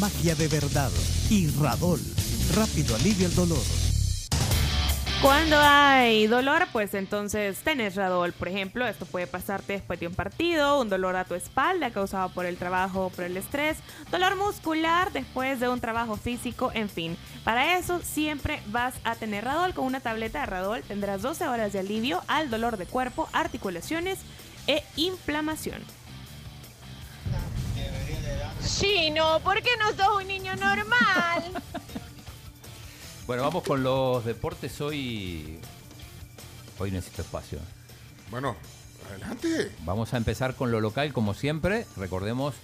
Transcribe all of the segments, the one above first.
Magia de Verdad y Radol. Rápido alivio el dolor. Cuando hay dolor, pues entonces tenés Radol, por ejemplo. Esto puede pasarte después de un partido, un dolor a tu espalda causado por el trabajo o por el estrés, dolor muscular después de un trabajo físico, en fin. Para eso siempre vas a tener Radol. Con una tableta de Radol tendrás 12 horas de alivio al dolor de cuerpo, articulaciones e inflamación. Chino, ¿por qué no sos un niño normal? Bueno, vamos con los deportes. Hoy, hoy necesito espacio. Bueno, adelante. Vamos a empezar con lo local, como siempre. Recordemos,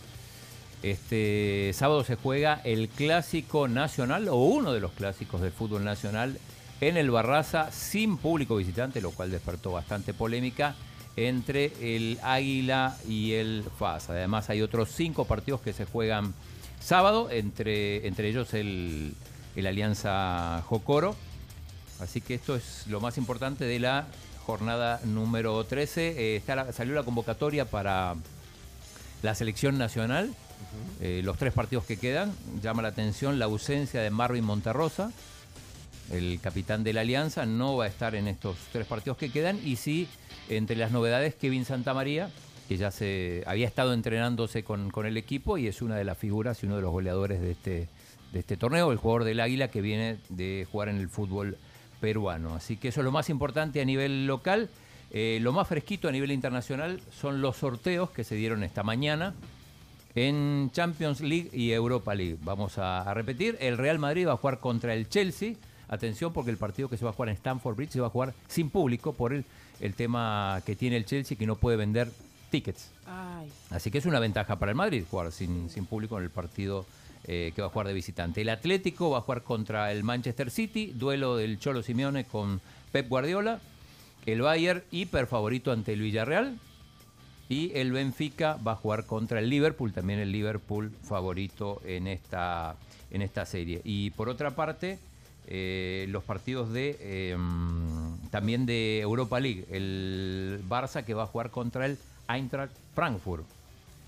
este sábado se juega el clásico nacional o uno de los clásicos del fútbol nacional en el Barraza sin público visitante, lo cual despertó bastante polémica entre el Águila y el FAS. Además, hay otros cinco partidos que se juegan sábado, entre, entre ellos el el Alianza Jocoro. Así que esto es lo más importante de la jornada número 13. Eh, está salió la convocatoria para la selección nacional. Eh, los tres partidos que quedan. Llama la atención la ausencia de Marvin Monterrosa, el capitán de la Alianza. No va a estar en estos tres partidos que quedan. Y sí, entre las novedades, Kevin Santamaría, que ya se había estado entrenándose con, con el equipo y es una de las figuras y uno de los goleadores de este, de este torneo, el jugador del Águila que viene de jugar en el fútbol peruano. Así que eso es lo más importante a nivel local. Eh, lo más fresquito a nivel internacional son los sorteos que se dieron esta mañana en Champions League y Europa League. Vamos a, repetir, el Real Madrid va a jugar contra el Chelsea. Atención porque el partido que se va a jugar en Stamford Bridge se va a jugar sin público por el, el tema que tiene el Chelsea que no puede vender tickets. Así que es una ventaja para el Madrid jugar sin, sin público en el partido eh, que va a jugar de visitante. El Atlético va a jugar contra el Manchester City, duelo del Cholo Simeone con Pep Guardiola. El Bayern, hiper favorito ante el Villarreal. Y el Benfica va a jugar contra el Liverpool, también el Liverpool favorito en esta, en esta serie. Y por otra parte, eh, los partidos de em, también de Europa League. El Barça que va a jugar contra el Eintracht Frankfurt.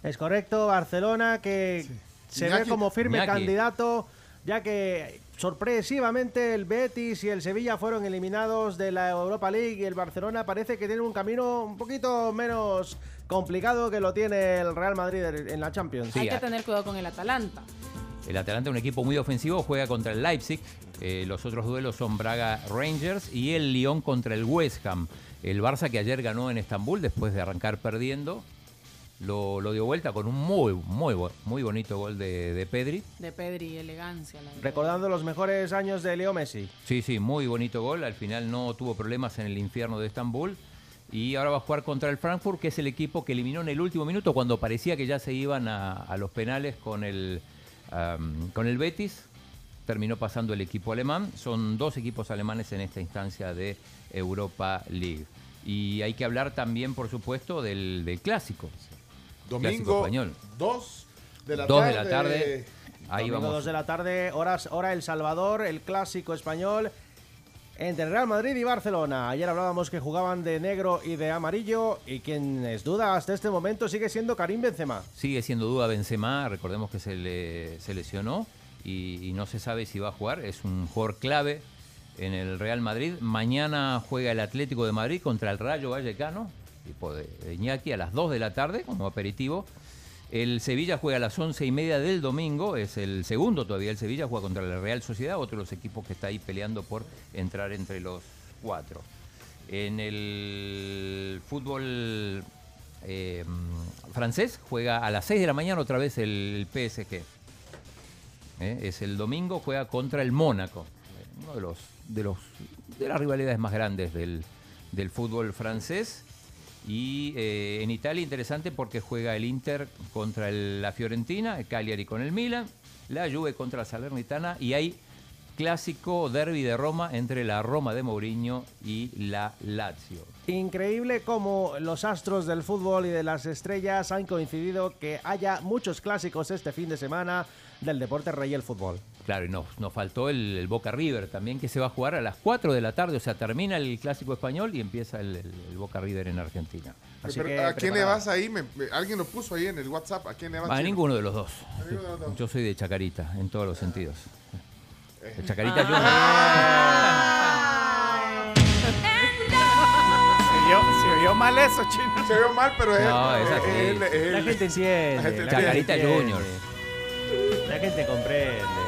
Es correcto, Barcelona que se ve como firme candidato, ya que sorpresivamente el Betis y el Sevilla fueron eliminados de la Europa League y el Barcelona parece que tiene un camino un poquito menos complicado que lo tiene el Real Madrid en la Champions. Hay que tener cuidado con el Atalanta. El Atalanta, un equipo muy ofensivo, juega contra el Leipzig. Eh, los otros duelos son Braga Rangers y el Lyon contra el West Ham. El Barça que ayer ganó en Estambul después de arrancar perdiendo lo, dio vuelta con un muy, muy, muy bonito gol de, Pedri. De Pedri, elegancia. Recordando los mejores años de Leo Messi. Sí, sí, muy bonito gol. Al final no tuvo problemas en el infierno de Estambul. Y ahora va a jugar contra el Frankfurt, que es el equipo que eliminó en el último minuto cuando parecía que ya se iban a, los penales con el, con el Betis. Terminó pasando el equipo alemán. Son dos equipos alemanes en esta instancia de Europa League. Y hay que hablar también, por supuesto, del, del clásico. Domingo español. 2 de la dos tarde. de la tarde. Ahí vamos. 2 de la tarde, horas, hora El Salvador, el clásico español entre Real Madrid y Barcelona. Ayer hablábamos que jugaban de negro y de amarillo y quien es duda hasta este momento sigue siendo Karim Benzema. Sigue siendo duda Benzema, recordemos que se, le, lesionó y, no se sabe si va a jugar. Es un jugador clave en el Real Madrid. Mañana juega el Atlético de Madrid contra el Rayo Vallecano tipo de, Iñaki, a las 2 de la tarde como aperitivo. El Sevilla juega a las 11 y media del domingo, es el segundo todavía. El Sevilla juega contra la Real Sociedad, otro de los equipos que está ahí peleando por entrar entre los cuatro. En el fútbol eh, francés juega a las 6 de la mañana otra vez el PSG. Eh, es el domingo, juega contra el Mónaco, uno de los de los de las rivalidades más grandes del, del fútbol francés. Y eh, en Italia interesante porque juega el Inter contra la Fiorentina, el Cagliari con el Milan, la Juve contra la Salernitana y hay clásico derby de Roma entre la Roma de Mourinho y la Lazio. Increíble cómo los astros del fútbol y de las estrellas han coincidido que haya muchos clásicos este fin de semana del deporte rey el fútbol. Claro, y nos, nos faltó el, Boca River también, que se va a jugar a las 4 de la tarde, o sea, termina el clásico español y empieza el, Boca River en Argentina. ¿A quién le vas ahí? alguien lo puso ahí en el WhatsApp. ¿A quién le vas? A ninguno de los dos. Yo soy de Chacarita, en todos los sentidos. De Chacarita ah. Junior. Se vio mal eso, chino. Se vio mal, pero es, no, es, es, La gente entiende. Chacarita Junior. La gente comprende.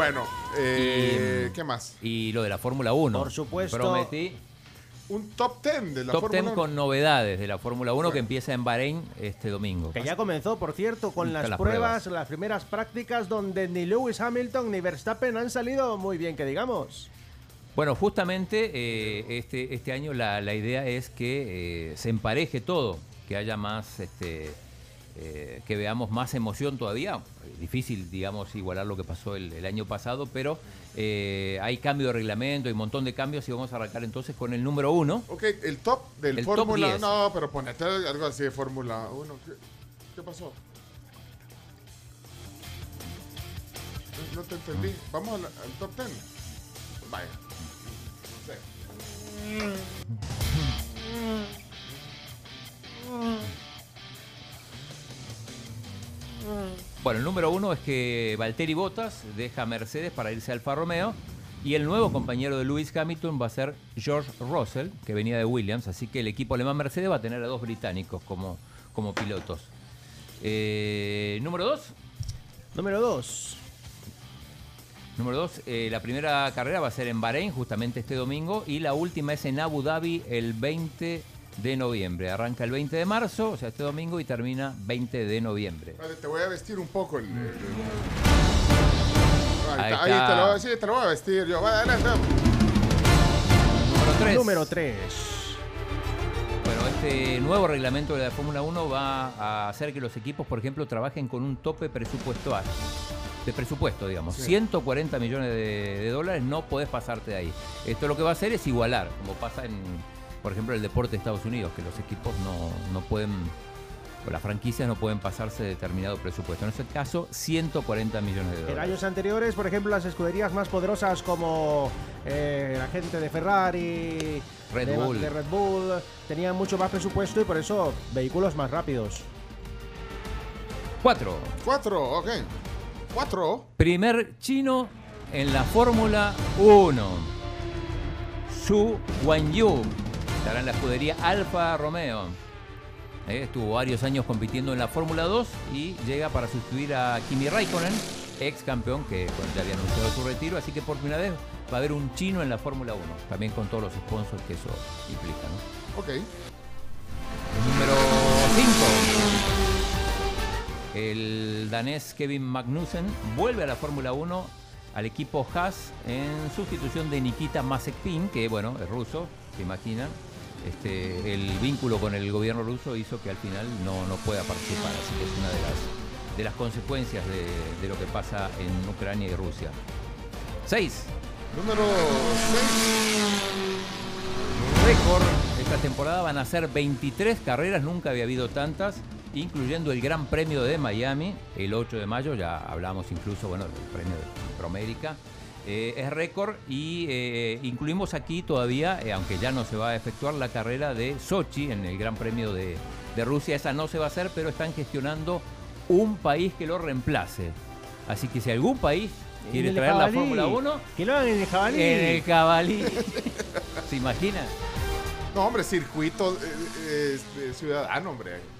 Bueno, eh, ¿qué más? Y lo de la Fórmula 1. Por supuesto. Prometí. Un top 10 de la Fórmula 1. Top 10 con novedades de la Fórmula 1 que empieza en Bahrein este domingo. Que ya comenzó, por cierto, con las, pruebas, las primeras prácticas donde ni Lewis Hamilton ni Verstappen han salido muy bien, que digamos. Bueno, justamente eh, este, este año la, idea es que eh, se empareje todo, que haya más este, eh, que veamos más emoción todavía. Difícil, digamos, igualar lo que pasó el, año pasado, pero eh, hay cambio de reglamento, hay un montón de cambios y vamos a arrancar entonces con el número uno. Ok, el top del Fórmula No, pero ponete algo así de Fórmula 1. ¿Qué, pasó? No te entendí. Vamos al, top 10. Vaya. Bueno, el número uno es que Valtteri Bottas deja Mercedes para irse a Alfa Romeo y el nuevo compañero de Lewis Hamilton va a ser George Russell, que venía de Williams, así que el equipo alemán Mercedes va a tener a dos británicos como, como pilotos. Eh, número dos. Número dos. Número dos, eh, la primera carrera va a ser en Bahrein justamente este domingo y la última es en Abu Dhabi el 20 de noviembre. Arranca el 20 de marzo, o sea, este domingo, y termina 20 de noviembre. Vale, te voy a vestir un poco el... Ahí, te lo, voy a, decir, te lo voy a vestir yo. Vale, dale, Número 3. Número 3. Bueno, este nuevo reglamento de la Fórmula 1 va a hacer que los equipos, por ejemplo, trabajen con un tope presupuestal. De presupuesto, digamos. 140 millones de, de dólares, no podés pasarte de ahí. Esto lo que va a hacer es igualar, como pasa en, por ejemplo, el deporte de Estados Unidos, que los equipos no, pueden, o las franquicias no pueden pasarse determinado presupuesto. En este caso, 140 millones de dólares. En años anteriores, por ejemplo, las escuderías más poderosas como eh, la gente de Ferrari, Red Bull. de Red Bull, tenían mucho más presupuesto y por eso vehículos más rápidos. Cuatro. Cuatro, ok. Cuatro. Primer chino en la Fórmula 1. Su Wanyu estará en la escudería Alfa Romeo. Eh, estuvo varios años compitiendo en la Fórmula 2 y llega para sustituir a Kimi Raikkonen, ex campeón que ya había anunciado su retiro, así que por primera vez va a haber un chino en la Fórmula 1, también con todos los sponsors que eso implica. ¿no? Ok. número 5. El danés Kevin Magnussen vuelve a la Fórmula 1 al equipo Haas en sustitución de Nikita Mazepin, que bueno, es ruso, se imaginan, este, el vínculo con el gobierno ruso hizo que al final no, no pueda participar. Así que es una de las, de las consecuencias de, lo que pasa en Ucrania y Rusia. 6. Número 6. Récord. Esta temporada van a ser 23 carreras, nunca había habido tantas, incluyendo el Gran Premio de Miami, el 8 de mayo, ya hablamos incluso, bueno, del premio de Promérica. Eh, es récord y eh, incluimos aquí todavía, eh, aunque ya no se va a efectuar la carrera de Sochi en el Gran Premio de, Rusia, esa no se va a hacer, pero están gestionando un país que lo reemplace. Así que si algún país quiere traer la Fórmula 1, que lo hagan en el jabalí. En el jabalí. ¿Se imagina? No, hombre, circuito ciudadano, hombre.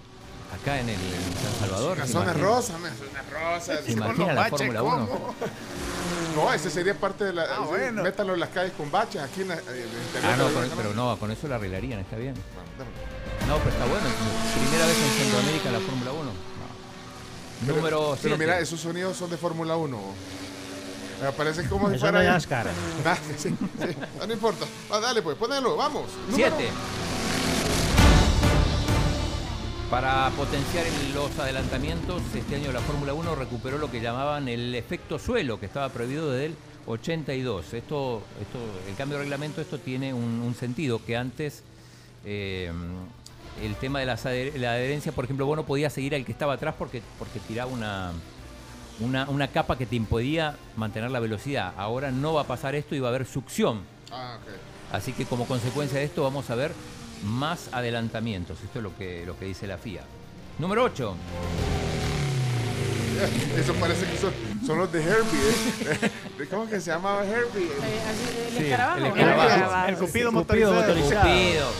Acá en el San Salvador. Las zonas rosas, zonas rosas. ¿Se imagina la Fórmula 1? No, ese sería parte de la. Ah, bueno. Métalo en las calles con baches aquí en, el Ah, no, pero no, con eso lo arreglarían, está bien. No, pero está bueno. Primera vez en Centroamérica la Fórmula 1. Número 7. Pero mira, esos sonidos son de Fórmula 1. Me parece como si fuera. No, NASCAR. sí, sí, no importa. Ah, dale, pues, ponelo, vamos. 7. Para potenciar los adelantamientos, este año la Fórmula 1 recuperó lo que llamaban el efecto suelo, que estaba prohibido desde el 82. Esto, esto, el cambio de reglamento, esto tiene un, sentido que antes eh, el tema de la, adherencia, por ejemplo, vos no podías seguir al que estaba atrás porque, porque tiraba una, una, capa que te impedía mantener la velocidad. Ahora no va a pasar esto y va a haber succión. Ah, Así que como consecuencia de esto vamos a ver más adelantamientos. Esto es lo que, lo que dice la FIA. Número 8. Eso parece que son, los de Herbie. ¿eh? ¿Cómo que se llamaba Herbie? Eh, el, escarabajo. el, cupido motorizado.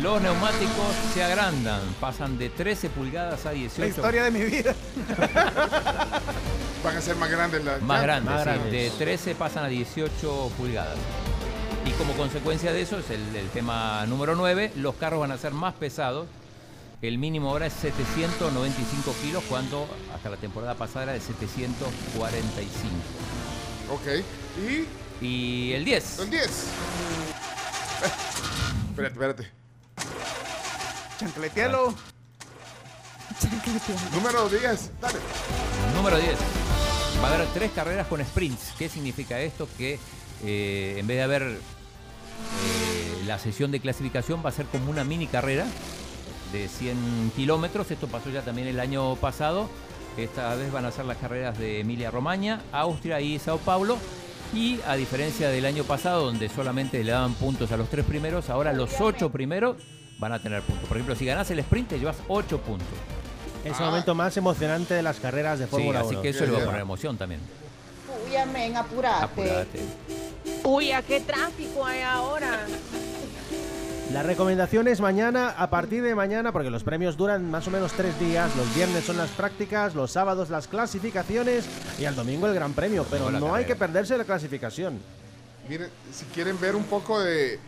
Los neumáticos se agrandan, pasan de 13 pulgadas a 18. La historia de mi vida. Van a ser más grandes las Más grandes, sí. De 13 pasan a 18 pulgadas. Y como consecuencia de eso es el, tema número 9, los carros van a ser más pesados. El mínimo ahora es 795 kilos cuando hasta la temporada pasada era de 745. Ok. ¿Y? Y el 10. El 10. Eh, espérate, espérate. Chancletealo. Número 10. Dale. Número 10. Va a haber tres carreras con sprints. ¿Qué significa esto? Que eh, en vez de haber eh, la sesión de clasificación va a ser como una mini carrera de 100 kilómetros. Esto pasó ya también el año pasado. Esta vez van a ser las carreras de Emilia Romagna, Austria y Sao Paulo. Y a diferencia del año pasado, donde solamente le daban puntos a los tres primeros, ahora los ocho primeros van a tener puntos. Por ejemplo, si ganas el sprint, te llevas ocho puntos. Es el momento más emocionante de las carreras de Fórmula sí, Así que eso le va a poner emoción también. Uy, amén, apurate. apurate. Uy, ¿a qué tráfico hay ahora? La recomendación es mañana, a partir de mañana, porque los premios duran más o menos tres días. Los viernes son las prácticas, los sábados las clasificaciones y al domingo el gran premio. Pero no hay que perderse la clasificación. Miren, si quieren ver un poco de,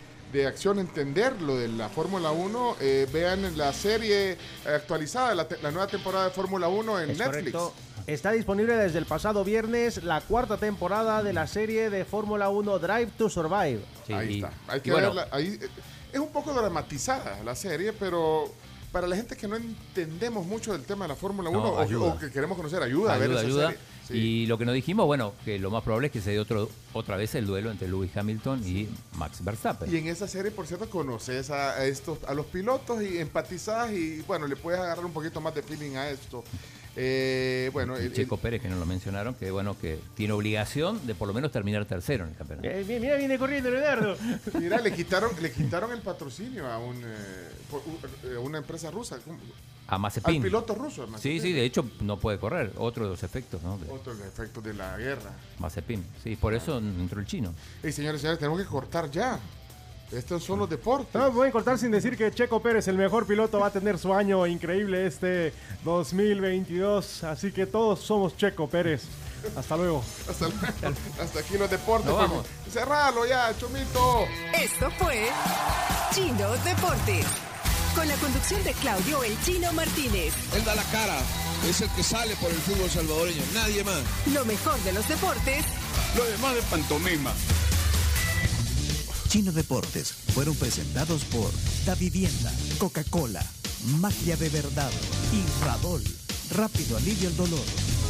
acción, entender lo de la Fórmula 1, eh, vean la serie actualizada, la, la nueva temporada de Fórmula 1 en Netflix. Está disponible desde el pasado viernes la cuarta temporada de la serie de Fórmula 1 Drive to Survive. ahí está. Hay que verla. Ahí, eh, es un poco dramatizada la serie, pero para la gente que no entendemos mucho del tema de la Fórmula 1 o, que queremos conocer, ayuda, a ver esa serie. Y lo que nos dijimos, bueno, que lo más probable es que se dé otro, otra vez el duelo entre Lewis Hamilton y Max Verstappen. Y en esa serie, por cierto, conoces a, estos, a los pilotos y empatizás y, bueno, le puedes agarrar un poquito más de feeling a esto. Eh, bueno, el, Checo Pérez, que no lo mencionaron, que bueno, que tiene obligación de por lo menos terminar tercero en el campeonato. Eh, mira, viene corriendo Leonardo. mira, le quitaron, le quitaron el patrocinio a un, eh, una empresa rusa. A Mazepin. Al piloto ruso. Sí, sí, de hecho no puede correr. Otro de los efectos, ¿no? Otro de los efectos de la guerra. Mazepin, sí, por eso entró el chino. Y señores, señores, tenemos que cortar ya. Estos son los deportes. No, voy a cortar sin decir que Checo Pérez, el mejor piloto, va a tener su año increíble este 2022. Así que todos somos Checo Pérez. Hasta luego. Hasta, Hasta aquí los deportes. vamos. Cerralo ya, Chomito. Esto fue Chino Deportes. Con la conducción de Claudio El Chino Martínez. Él da la cara. Es el que sale por el fútbol salvadoreño. Nadie más. Lo mejor de los deportes. Lo demás de pantomima. Chino Deportes fueron presentados por Da Vivienda, Coca-Cola, Magia de Verdad y Radol. Rápido alivio el dolor.